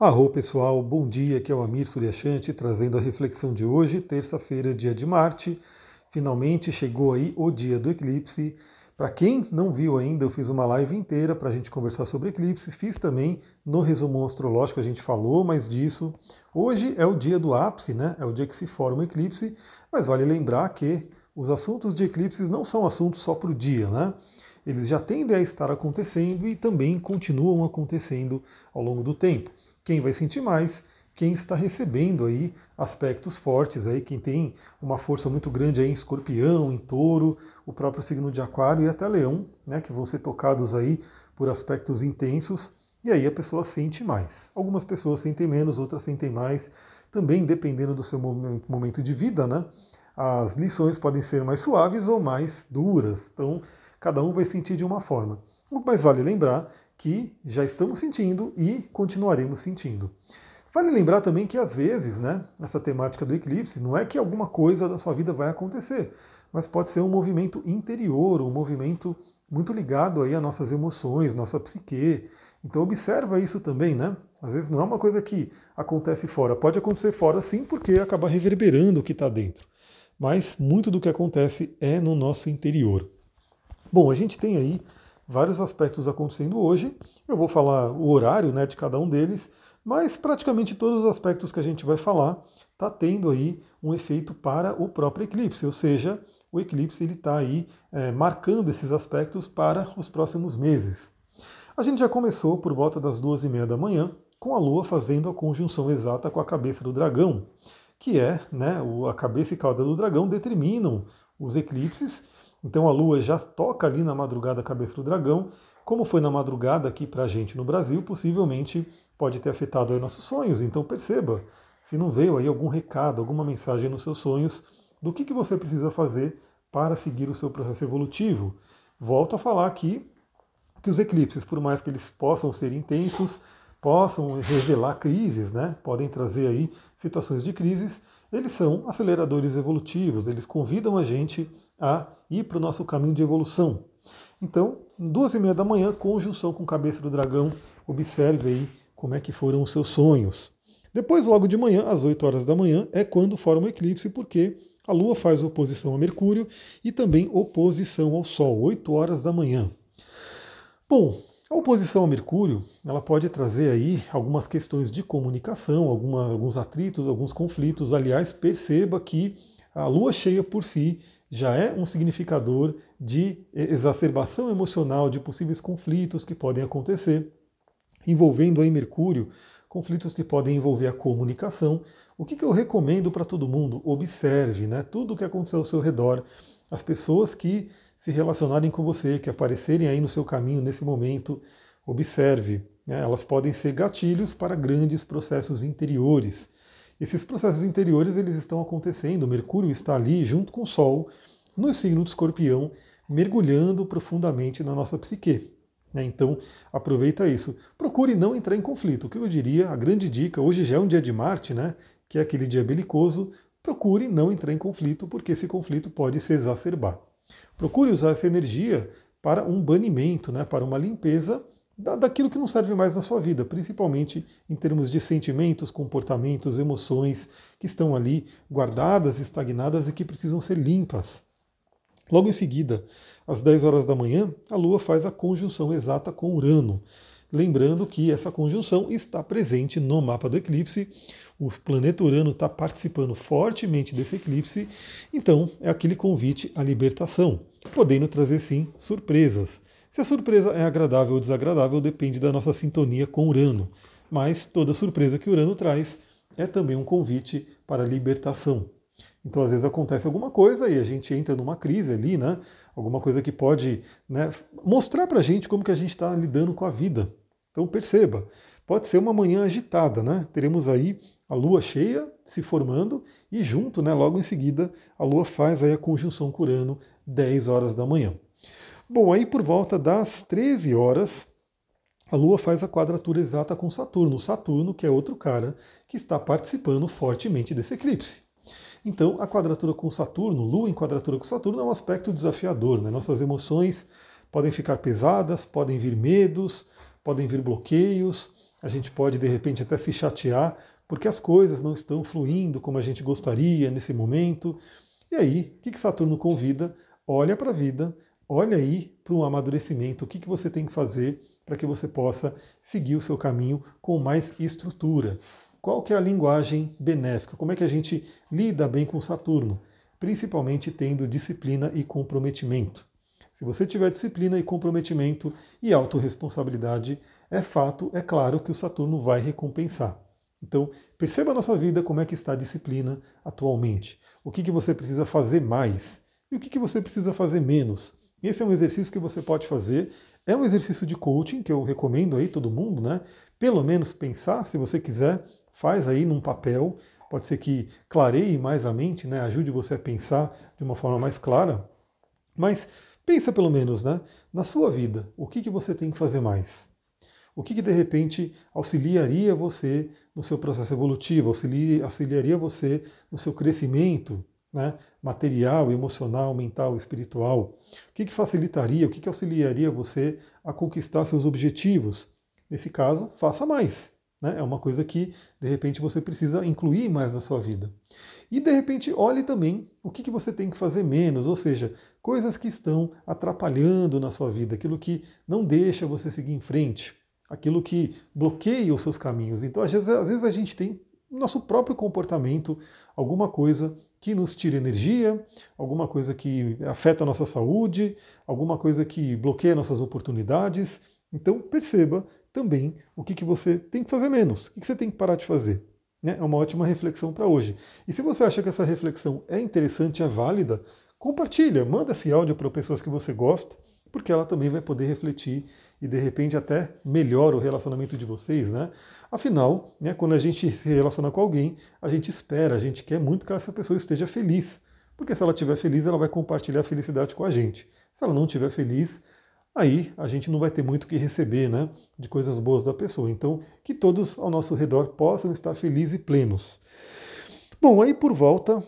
Arro pessoal, bom dia, aqui é o Amir Suryashanti trazendo a reflexão de hoje, terça-feira, dia de Marte. Finalmente chegou aí o dia do eclipse. Para quem não viu ainda, eu fiz uma live inteira para a gente conversar sobre eclipse. Fiz também no resumo astrológico, a gente falou mais disso. Hoje é o dia do ápice, né? É o dia que se forma o eclipse, mas vale lembrar que os assuntos de eclipses não são assuntos só para o dia, né? Eles já tendem a estar acontecendo e também continuam acontecendo ao longo do tempo. Quem vai sentir mais? Quem está recebendo aí aspectos fortes aí, quem tem uma força muito grande aí em escorpião, em touro, o próprio signo de aquário e até leão, né, que vão ser tocados aí por aspectos intensos, e aí a pessoa sente mais. Algumas pessoas sentem menos, outras sentem mais, também dependendo do seu momento de vida, né? As lições podem ser mais suaves ou mais duras, então cada um vai sentir de uma forma. Mas vale lembrar que já estamos sentindo e continuaremos sentindo. Vale lembrar também que às vezes, né, essa temática do eclipse, não é que alguma coisa da sua vida vai acontecer, mas pode ser um movimento interior, um movimento muito ligado aí às nossas emoções, nossa psique. Então observa isso também, né? Às vezes não é uma coisa que acontece fora, pode acontecer fora sim, porque acaba reverberando o que está dentro. Mas muito do que acontece é no nosso interior. Bom, a gente tem aí vários aspectos acontecendo hoje. Eu vou falar o horário né, de cada um deles, mas praticamente todos os aspectos que a gente vai falar está tendo aí um efeito para o próprio eclipse, ou seja, o eclipse ele está aí é, marcando esses aspectos para os próximos meses. A gente já começou por volta das duas e meia da manhã com a Lua fazendo a conjunção exata com a cabeça do dragão, que é né, a cabeça e cauda do dragão determinam os eclipses então a Lua já toca ali na madrugada a cabeça do dragão. Como foi na madrugada aqui para a gente no Brasil, possivelmente pode ter afetado aí nossos sonhos. Então perceba se não veio aí algum recado, alguma mensagem nos seus sonhos do que, que você precisa fazer para seguir o seu processo evolutivo. Volto a falar aqui que os eclipses, por mais que eles possam ser intensos, possam revelar crises, né? podem trazer aí situações de crises, eles são aceleradores evolutivos, eles convidam a gente a ir para o nosso caminho de evolução. Então, duas e meia da manhã, conjunção com cabeça do dragão, observe aí como é que foram os seus sonhos. Depois, logo de manhã, às 8 horas da manhã, é quando forma o eclipse, porque a Lua faz oposição a Mercúrio e também oposição ao Sol, 8 horas da manhã. Bom, a oposição a Mercúrio, ela pode trazer aí algumas questões de comunicação, alguma, alguns atritos, alguns conflitos. Aliás, perceba que a lua cheia por si já é um significador de exacerbação emocional de possíveis conflitos que podem acontecer, envolvendo aí Mercúrio, conflitos que podem envolver a comunicação. O que, que eu recomendo para todo mundo? Observe né, tudo o que aconteceu ao seu redor, as pessoas que se relacionarem com você, que aparecerem aí no seu caminho nesse momento, observe. Né, elas podem ser gatilhos para grandes processos interiores. Esses processos interiores eles estão acontecendo. Mercúrio está ali junto com o Sol no signo do Escorpião, mergulhando profundamente na nossa psique. Né? Então aproveita isso. Procure não entrar em conflito. O que eu diria, a grande dica, hoje já é um dia de Marte, né? Que é aquele dia belicoso. Procure não entrar em conflito, porque esse conflito pode se exacerbar. Procure usar essa energia para um banimento, né? Para uma limpeza daquilo que não serve mais na sua vida, principalmente em termos de sentimentos, comportamentos, emoções que estão ali guardadas, estagnadas e que precisam ser limpas. Logo em seguida, às 10 horas da manhã, a Lua faz a conjunção exata com Urano. Lembrando que essa conjunção está presente no mapa do eclipse, o planeta Urano está participando fortemente desse eclipse, então é aquele convite à libertação, podendo trazer sim surpresas. Se a surpresa é agradável ou desagradável depende da nossa sintonia com Urano, mas toda surpresa que Urano traz é também um convite para a libertação. Então, às vezes acontece alguma coisa e a gente entra numa crise ali, né? Alguma coisa que pode né, mostrar para a gente como que a gente está lidando com a vida. Então, perceba, pode ser uma manhã agitada, né? Teremos aí a lua cheia se formando e junto, né, logo em seguida, a lua faz aí a conjunção com Urano 10 horas da manhã. Bom, aí por volta das 13 horas, a Lua faz a quadratura exata com Saturno. Saturno, que é outro cara que está participando fortemente desse eclipse. Então, a quadratura com Saturno, Lua em quadratura com Saturno, é um aspecto desafiador. Né? Nossas emoções podem ficar pesadas, podem vir medos, podem vir bloqueios. a gente pode de repente até se chatear porque as coisas não estão fluindo como a gente gostaria nesse momento. E aí, o que, que Saturno convida? Olha para a vida, olha aí para o amadurecimento, o que, que você tem que fazer para que você possa seguir o seu caminho com mais estrutura. Qual que é a linguagem benéfica? Como é que a gente lida bem com Saturno? Principalmente tendo disciplina e comprometimento. Se você tiver disciplina e comprometimento e autorresponsabilidade, é fato, é claro que o Saturno vai recompensar. Então, perceba na sua vida como é que está a disciplina atualmente. O que, que você precisa fazer mais e o que, que você precisa fazer menos. Esse é um exercício que você pode fazer. É um exercício de coaching que eu recomendo aí todo mundo, né? Pelo menos pensar, se você quiser, faz aí num papel. Pode ser que clareie mais a mente, né? Ajude você a pensar de uma forma mais clara. Mas pensa pelo menos, né? Na sua vida, o que, que você tem que fazer mais? O que, que de repente auxiliaria você no seu processo evolutivo, auxiliaria você no seu crescimento né, material, emocional, mental, espiritual? O que, que facilitaria, o que, que auxiliaria você a conquistar seus objetivos? Nesse caso, faça mais. Né? É uma coisa que, de repente, você precisa incluir mais na sua vida. E, de repente, olhe também o que, que você tem que fazer menos, ou seja, coisas que estão atrapalhando na sua vida, aquilo que não deixa você seguir em frente, aquilo que bloqueia os seus caminhos. Então, às vezes, às vezes a gente tem nosso próprio comportamento, alguma coisa que nos tira energia, alguma coisa que afeta a nossa saúde, alguma coisa que bloqueia nossas oportunidades. Então perceba também o que, que você tem que fazer menos, o que, que você tem que parar de fazer. Né? É uma ótima reflexão para hoje. E se você acha que essa reflexão é interessante, é válida, compartilha, manda esse áudio para pessoas que você gosta porque ela também vai poder refletir e de repente até melhora o relacionamento de vocês, né? Afinal, né, quando a gente se relaciona com alguém, a gente espera, a gente quer muito que essa pessoa esteja feliz, porque se ela estiver feliz, ela vai compartilhar a felicidade com a gente. Se ela não estiver feliz, aí a gente não vai ter muito o que receber, né, de coisas boas da pessoa. Então, que todos ao nosso redor possam estar felizes e plenos. Bom, aí por volta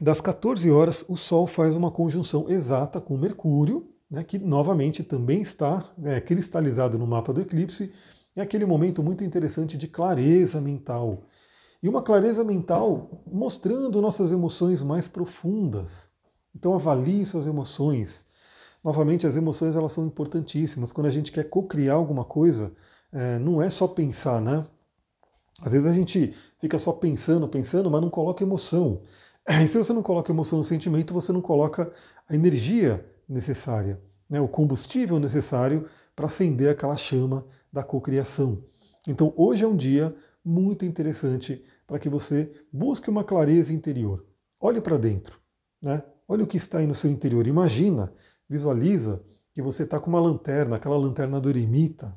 das 14 horas, o Sol faz uma conjunção exata com Mercúrio, né, que novamente também está é, cristalizado no mapa do eclipse, é aquele momento muito interessante de clareza mental. E uma clareza mental mostrando nossas emoções mais profundas. Então avalie suas emoções. Novamente, as emoções elas são importantíssimas. Quando a gente quer co-criar alguma coisa, é, não é só pensar, né? Às vezes a gente fica só pensando, pensando, mas não coloca emoção. E se você não coloca emoção no sentimento, você não coloca a energia necessária, né, o combustível necessário para acender aquela chama da cocriação. Então hoje é um dia muito interessante para que você busque uma clareza interior. Olhe para dentro, né? Olha o que está aí no seu interior. Imagina, visualiza que você está com uma lanterna, aquela lanterna do eremita,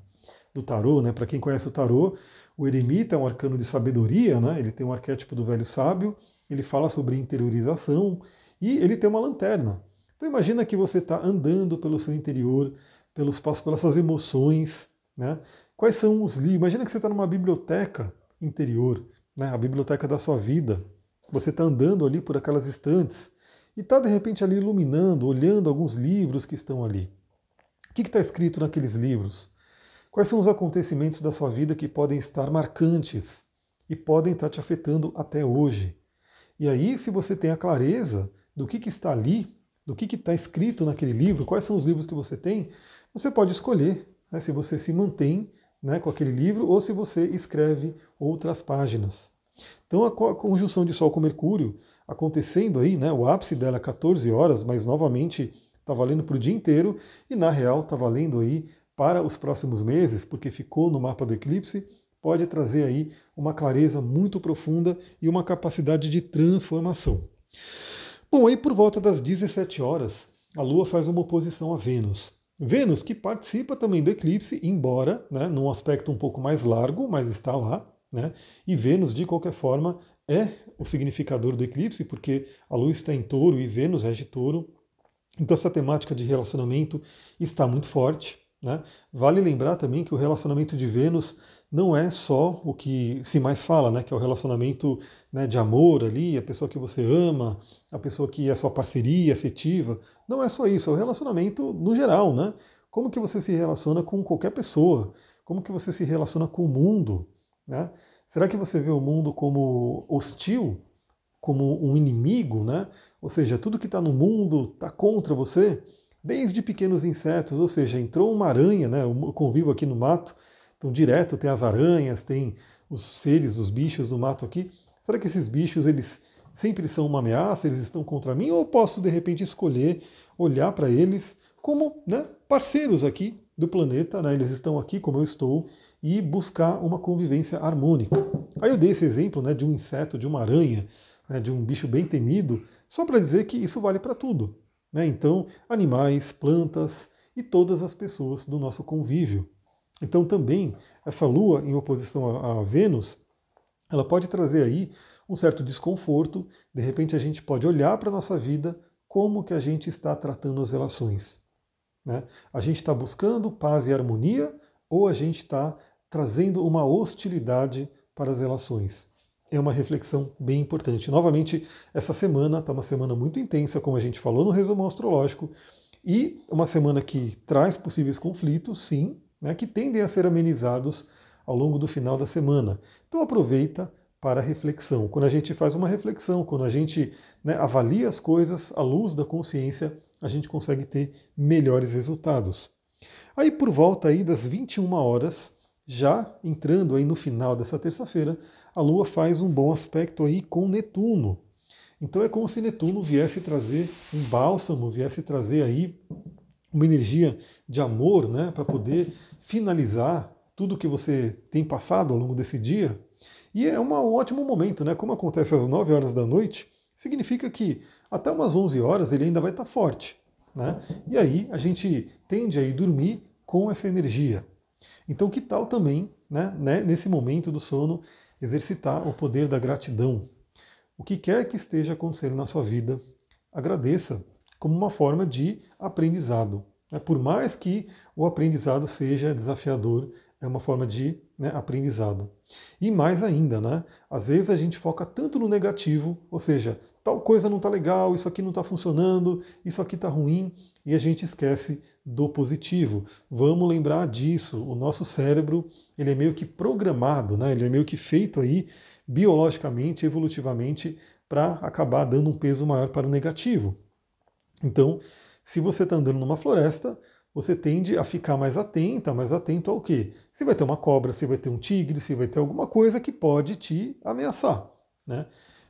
do tarô, né? Para quem conhece o tarô, o eremita é um arcano de sabedoria, né? Ele tem um arquétipo do velho sábio, ele fala sobre interiorização e ele tem uma lanterna. Então imagina que você está andando pelo seu interior, pelos pelas suas emoções, né? Quais são os livros? Imagina que você está numa biblioteca interior, né? A biblioteca da sua vida. Você está andando ali por aquelas estantes e está de repente ali iluminando, olhando alguns livros que estão ali. O que está escrito naqueles livros? Quais são os acontecimentos da sua vida que podem estar marcantes e podem estar te afetando até hoje? E aí, se você tem a clareza do que, que está ali, do que está escrito naquele livro, quais são os livros que você tem, você pode escolher né, se você se mantém né, com aquele livro ou se você escreve outras páginas. Então a conjunção de Sol com Mercúrio acontecendo aí, né, o ápice dela é 14 horas, mas novamente está valendo para o dia inteiro e na real está valendo aí para os próximos meses, porque ficou no mapa do eclipse, pode trazer aí uma clareza muito profunda e uma capacidade de transformação. Bom, aí por volta das 17 horas, a Lua faz uma oposição a Vênus. Vênus que participa também do eclipse, embora né, num aspecto um pouco mais largo, mas está lá. Né? E Vênus, de qualquer forma, é o significador do eclipse, porque a Lua está em touro e Vênus é de touro. Então essa temática de relacionamento está muito forte. Né? Vale lembrar também que o relacionamento de Vênus não é só o que se mais fala, né? que é o relacionamento né, de amor ali, a pessoa que você ama, a pessoa que é sua parceria afetiva. Não é só isso, é o relacionamento no geral, né? Como que você se relaciona com qualquer pessoa, como que você se relaciona com o mundo. Né? Será que você vê o mundo como hostil, como um inimigo? Né? Ou seja, tudo que está no mundo está contra você? Desde pequenos insetos, ou seja, entrou uma aranha, né? eu convivo aqui no mato, então direto tem as aranhas, tem os seres, os bichos do mato aqui. Será que esses bichos eles sempre são uma ameaça, eles estão contra mim, ou posso de repente escolher olhar para eles como né, parceiros aqui do planeta, né, eles estão aqui como eu estou, e buscar uma convivência harmônica. Aí eu dei esse exemplo né, de um inseto, de uma aranha, né, de um bicho bem temido, só para dizer que isso vale para tudo. Né? Então, animais, plantas e todas as pessoas do nosso convívio. Então, também, essa Lua em oposição a, Vênus, ela pode trazer aí um certo desconforto, de repente a gente pode olhar para a nossa vida como que a gente está tratando as relações. Né? A gente está buscando paz e harmonia ou a gente está trazendo uma hostilidade para as relações? É uma reflexão bem importante. Novamente, essa semana está uma semana muito intensa, como a gente falou no resumo astrológico, e uma semana que traz possíveis conflitos, sim, né, que tendem a ser amenizados ao longo do final da semana. Então aproveita para reflexão. Quando a gente faz uma reflexão, quando a gente né, avalia as coisas à luz da consciência, a gente consegue ter melhores resultados. Aí por volta aí das 21 horas, já entrando aí no final dessa terça-feira, a Lua faz um bom aspecto aí com Netuno. Então é como se Netuno viesse trazer um bálsamo, viesse trazer aí uma energia de amor, né, para poder finalizar tudo que você tem passado ao longo desse dia. E é um ótimo momento, né? Como acontece às 9 horas da noite, significa que até umas 11 horas ele ainda vai estar forte. Né? E aí a gente tende a ir dormir com essa energia. Então, que tal também, né, né, nesse momento do sono, exercitar o poder da gratidão? O que quer que esteja acontecendo na sua vida, agradeça como uma forma de aprendizado. Né? Por mais que o aprendizado seja desafiador, é uma forma de né, aprendizado. E mais ainda, né? Às vezes a gente foca tanto no negativo, ou seja, tal coisa não está legal, isso aqui não está funcionando, isso aqui está ruim, e a gente esquece do positivo. Vamos lembrar disso. O nosso cérebro ele é meio que programado, né? Ele é meio que feito aí biologicamente, evolutivamente, para acabar dando um peso maior para o negativo. Então, se você está andando numa floresta, você tende a ficar mais atenta, mais atento ao quê? Se vai ter uma cobra, se vai ter um tigre, se vai ter alguma coisa que pode te ameaçar. Né?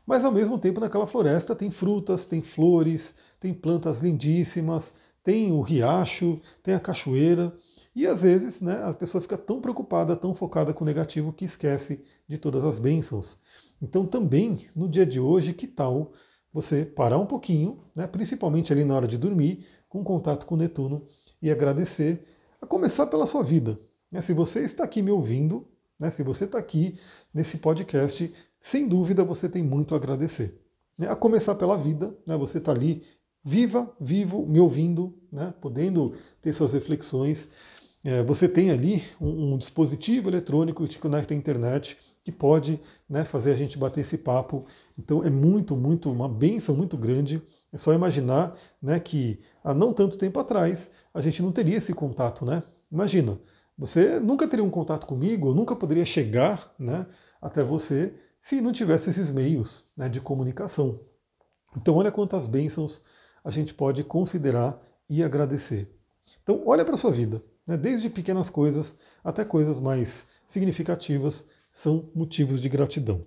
Mas ao mesmo tempo naquela floresta tem frutas, tem flores, tem plantas lindíssimas, tem o riacho, tem a cachoeira. E às vezes né, a pessoa fica tão preocupada, tão focada com o negativo que esquece de todas as bênçãos. Então também no dia de hoje, que tal você parar um pouquinho, né, principalmente ali na hora de dormir, com contato com Netuno e agradecer, a começar pela sua vida. Né? Se você está aqui me ouvindo, né? se você está aqui nesse podcast, sem dúvida você tem muito a agradecer. Né? A começar pela vida, né? você está ali viva, vivo, me ouvindo, né? podendo ter suas reflexões. É, você tem ali um, um, dispositivo eletrônico que te conecta à internet que pode né, fazer a gente bater esse papo. Então é muito, muito, uma benção muito grande. É só imaginar né, que há não tanto tempo atrás a gente não teria esse contato. Né? Imagina, você nunca teria um contato comigo, eu nunca poderia chegar né, até você se não tivesse esses meios né, de comunicação. Então olha quantas bênçãos a gente pode considerar e agradecer. Então olha para a sua vida, né, desde pequenas coisas até coisas mais significativas são motivos de gratidão.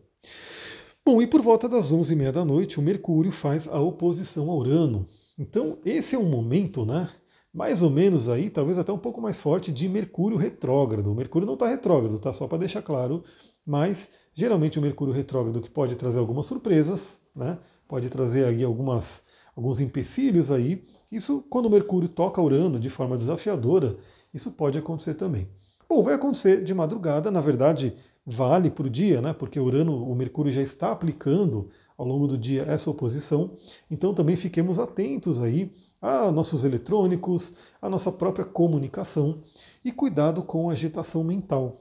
Bom, e por volta das 11h30 da noite, o Mercúrio faz a oposição a Urano. Então, esse é um momento, né? Mais ou menos aí, talvez até um pouco mais forte, de Mercúrio retrógrado. O Mercúrio não está retrógrado, tá? Só para deixar claro. Mas, geralmente, o Mercúrio retrógrado que pode trazer algumas surpresas, né? Pode trazer aí algumas, alguns empecilhos aí. Isso, quando o Mercúrio toca Urano de forma desafiadora, isso pode acontecer também. Bom, vai acontecer de madrugada, na verdade, vale para o dia, né? porque Urano, o Mercúrio já está aplicando ao longo do dia essa oposição. Então também fiquemos atentos aí a nossos eletrônicos, a nossa própria comunicação e cuidado com a agitação mental.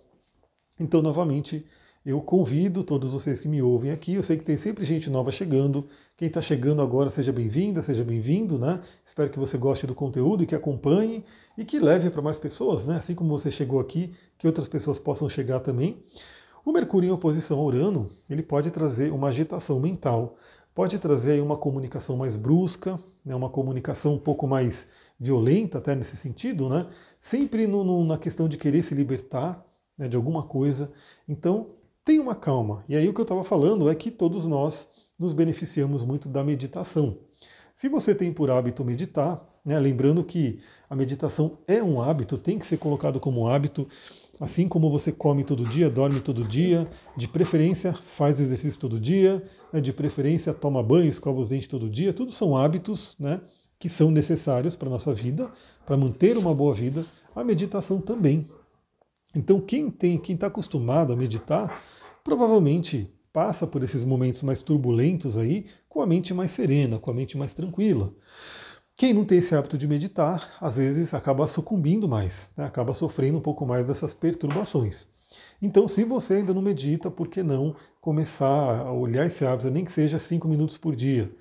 Então, novamente, eu convido todos vocês que me ouvem aqui. Eu sei que tem sempre gente nova chegando. Quem está chegando agora, seja bem-vinda, seja bem-vindo, né? Espero que você goste do conteúdo e que acompanhe e que leve para mais pessoas, né? Assim como você chegou aqui, que outras pessoas possam chegar também. O Mercúrio em oposição a Urano, ele pode trazer uma agitação mental, pode trazer uma comunicação mais brusca, né? uma comunicação um pouco mais violenta, até nesse sentido, né? Sempre no, no, na questão de querer se libertar né, de alguma coisa. Então, tenha uma calma. E aí o que eu estava falando é que todos nós nos beneficiamos muito da meditação. Se você tem por hábito meditar, né, lembrando que a meditação é um hábito, tem que ser colocado como hábito, assim como você come todo dia, dorme todo dia, de preferência faz exercício todo dia, né, de preferência toma banho, escova os dentes todo dia, tudo são hábitos né, que são necessários para a nossa vida, para manter uma boa vida. A meditação também então quem tem, quem está acostumado a meditar, provavelmente passa por esses momentos mais turbulentos aí com a mente mais serena, com a mente mais tranquila. Quem não tem esse hábito de meditar, às vezes acaba sucumbindo mais, né? acaba sofrendo um pouco mais dessas perturbações. Então, se você ainda não medita, por que não começar a olhar esse hábito, nem que seja cinco minutos por dia?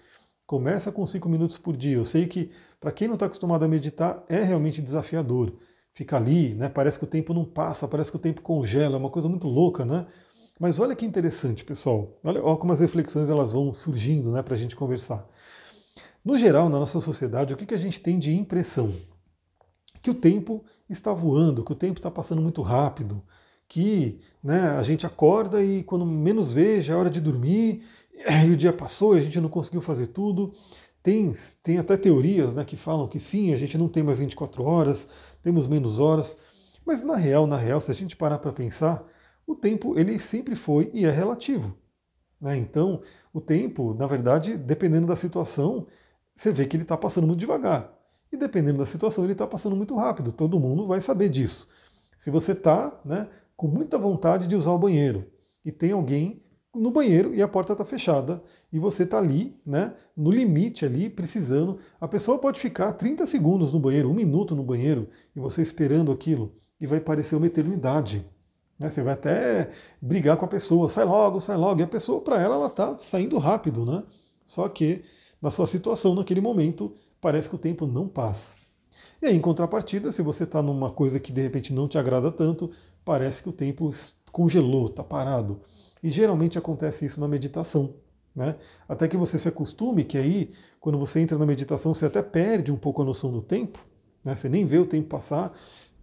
Começa com cinco minutos por dia. Eu sei que para quem não está acostumado a meditar é realmente desafiador fica ali, né? Parece que o tempo não passa, parece que o tempo congela, é uma coisa muito louca, né? Mas olha que interessante, pessoal. Olha, olha como as reflexões elas vão surgindo, né, para a gente conversar. No geral, na nossa sociedade, o que, que a gente tem de impressão? Que o tempo está voando, que o tempo está passando muito rápido, que né, a gente acorda e quando menos vê já é hora de dormir, e o dia passou e a gente não conseguiu fazer tudo. Tem, tem até teorias né, que falam que sim, a gente não tem mais 24 horas, temos menos horas, mas na real, na real, se a gente parar para pensar, o tempo ele sempre foi e é relativo. Né? Então, o tempo, na verdade, dependendo da situação, você vê que ele está passando muito devagar. E dependendo da situação, ele está passando muito rápido. Todo mundo vai saber disso. Se você está né, com muita vontade de usar o banheiro e tem alguém no banheiro e a porta está fechada e você está ali, né, no limite ali, precisando. A pessoa pode ficar 30 segundos no banheiro, um minuto no banheiro e você esperando aquilo e vai parecer uma eternidade. Né? Você vai até brigar com a pessoa, sai logo, sai logo. E a pessoa, para ela, ela está saindo rápido, né? Só que na sua situação, naquele momento, parece que o tempo não passa. E aí, em contrapartida, se você está numa coisa que de repente não te agrada tanto, parece que o tempo congelou, está parado. E geralmente acontece isso na meditação. Né? Até que você se acostume, que aí, quando você entra na meditação, você até perde um pouco a noção do tempo, né? você nem vê o tempo passar.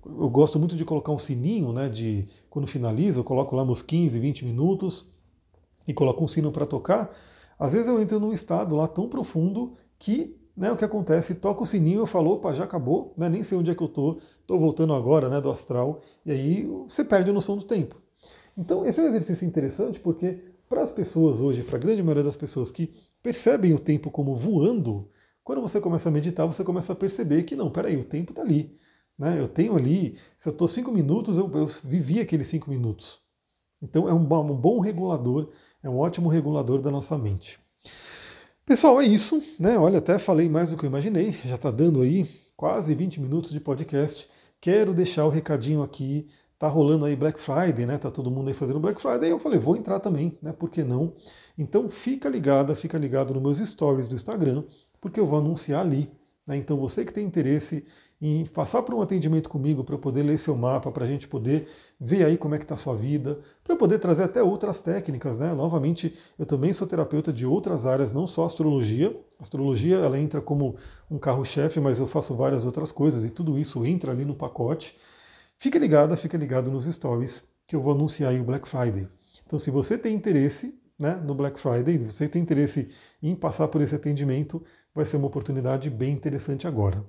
Eu gosto muito de colocar um sininho, né? De quando finaliza, eu coloco lá uns 15, 20 minutos e coloco um sino para tocar. Às vezes eu entro num estado lá tão profundo que né, o que acontece, toca o sininho, eu falo, opa, já acabou, né, nem sei onde é que eu tô, tô voltando agora, né, do astral, e aí você perde a noção do tempo. Então, esse é um exercício interessante porque, para as pessoas hoje, para a grande maioria das pessoas que percebem o tempo como voando, quando você começa a meditar, você começa a perceber que não, peraí, o tempo está ali. Né? Eu tenho ali, se eu estou cinco minutos, eu, eu, vivi aqueles cinco minutos. Então é um, um bom regulador, é um ótimo regulador da nossa mente. Pessoal, é isso. Né? Olha, até falei mais do que eu imaginei, já está dando aí quase 20 minutos de podcast. Quero deixar o recadinho aqui tá rolando aí Black Friday, né? Tá todo mundo aí fazendo Black Friday. Eu falei, vou entrar também, né? Por que não? Então fica ligada, fica ligado nos meus stories do Instagram, porque eu vou anunciar ali. Né? Então você que tem interesse em passar por um atendimento comigo para eu poder ler seu mapa, para a gente poder ver aí como é que está a sua vida, para eu poder trazer até outras técnicas, né? Novamente, eu também sou terapeuta de outras áreas, não só astrologia. astrologia ela entra como um carro-chefe, mas eu faço várias outras coisas e tudo isso entra ali no pacote. Fica ligada, fica ligado nos stories que eu vou anunciar aí o Black Friday. Então, se você tem interesse né, no Black Friday, se você tem interesse em passar por esse atendimento, vai ser uma oportunidade bem interessante agora.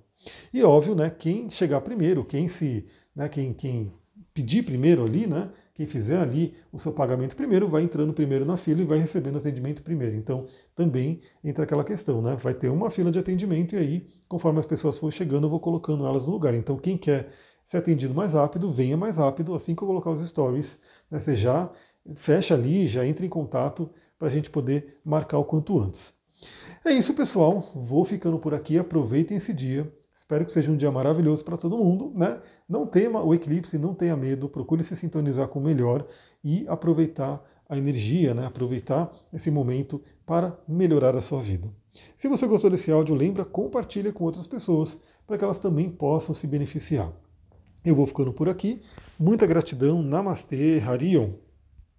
E óbvio, né, quem chegar primeiro, quem se, né, quem, quem pedir primeiro ali, né, quem fizer ali o seu pagamento primeiro, vai entrando primeiro na fila e vai recebendo atendimento primeiro. Então, também entra aquela questão, né? Vai ter uma fila de atendimento e aí, conforme as pessoas for chegando, eu vou colocando elas no lugar. Então, quem quer ser atendido mais rápido, venha mais rápido assim que eu colocar os stories. Né? Você já fecha ali, já entra em contato para a gente poder marcar o quanto antes. É isso, pessoal. Vou ficando por aqui. Aproveitem esse dia. Espero que seja um dia maravilhoso para todo mundo, né? Não tema o eclipse, não tenha medo, procure se sintonizar com o melhor e aproveitar a energia, né? aproveitar esse momento para melhorar a sua vida. Se você gostou desse áudio, lembra, compartilha com outras pessoas para que elas também possam se beneficiar. Eu vou ficando por aqui. Muita gratidão. Namastê, Harion.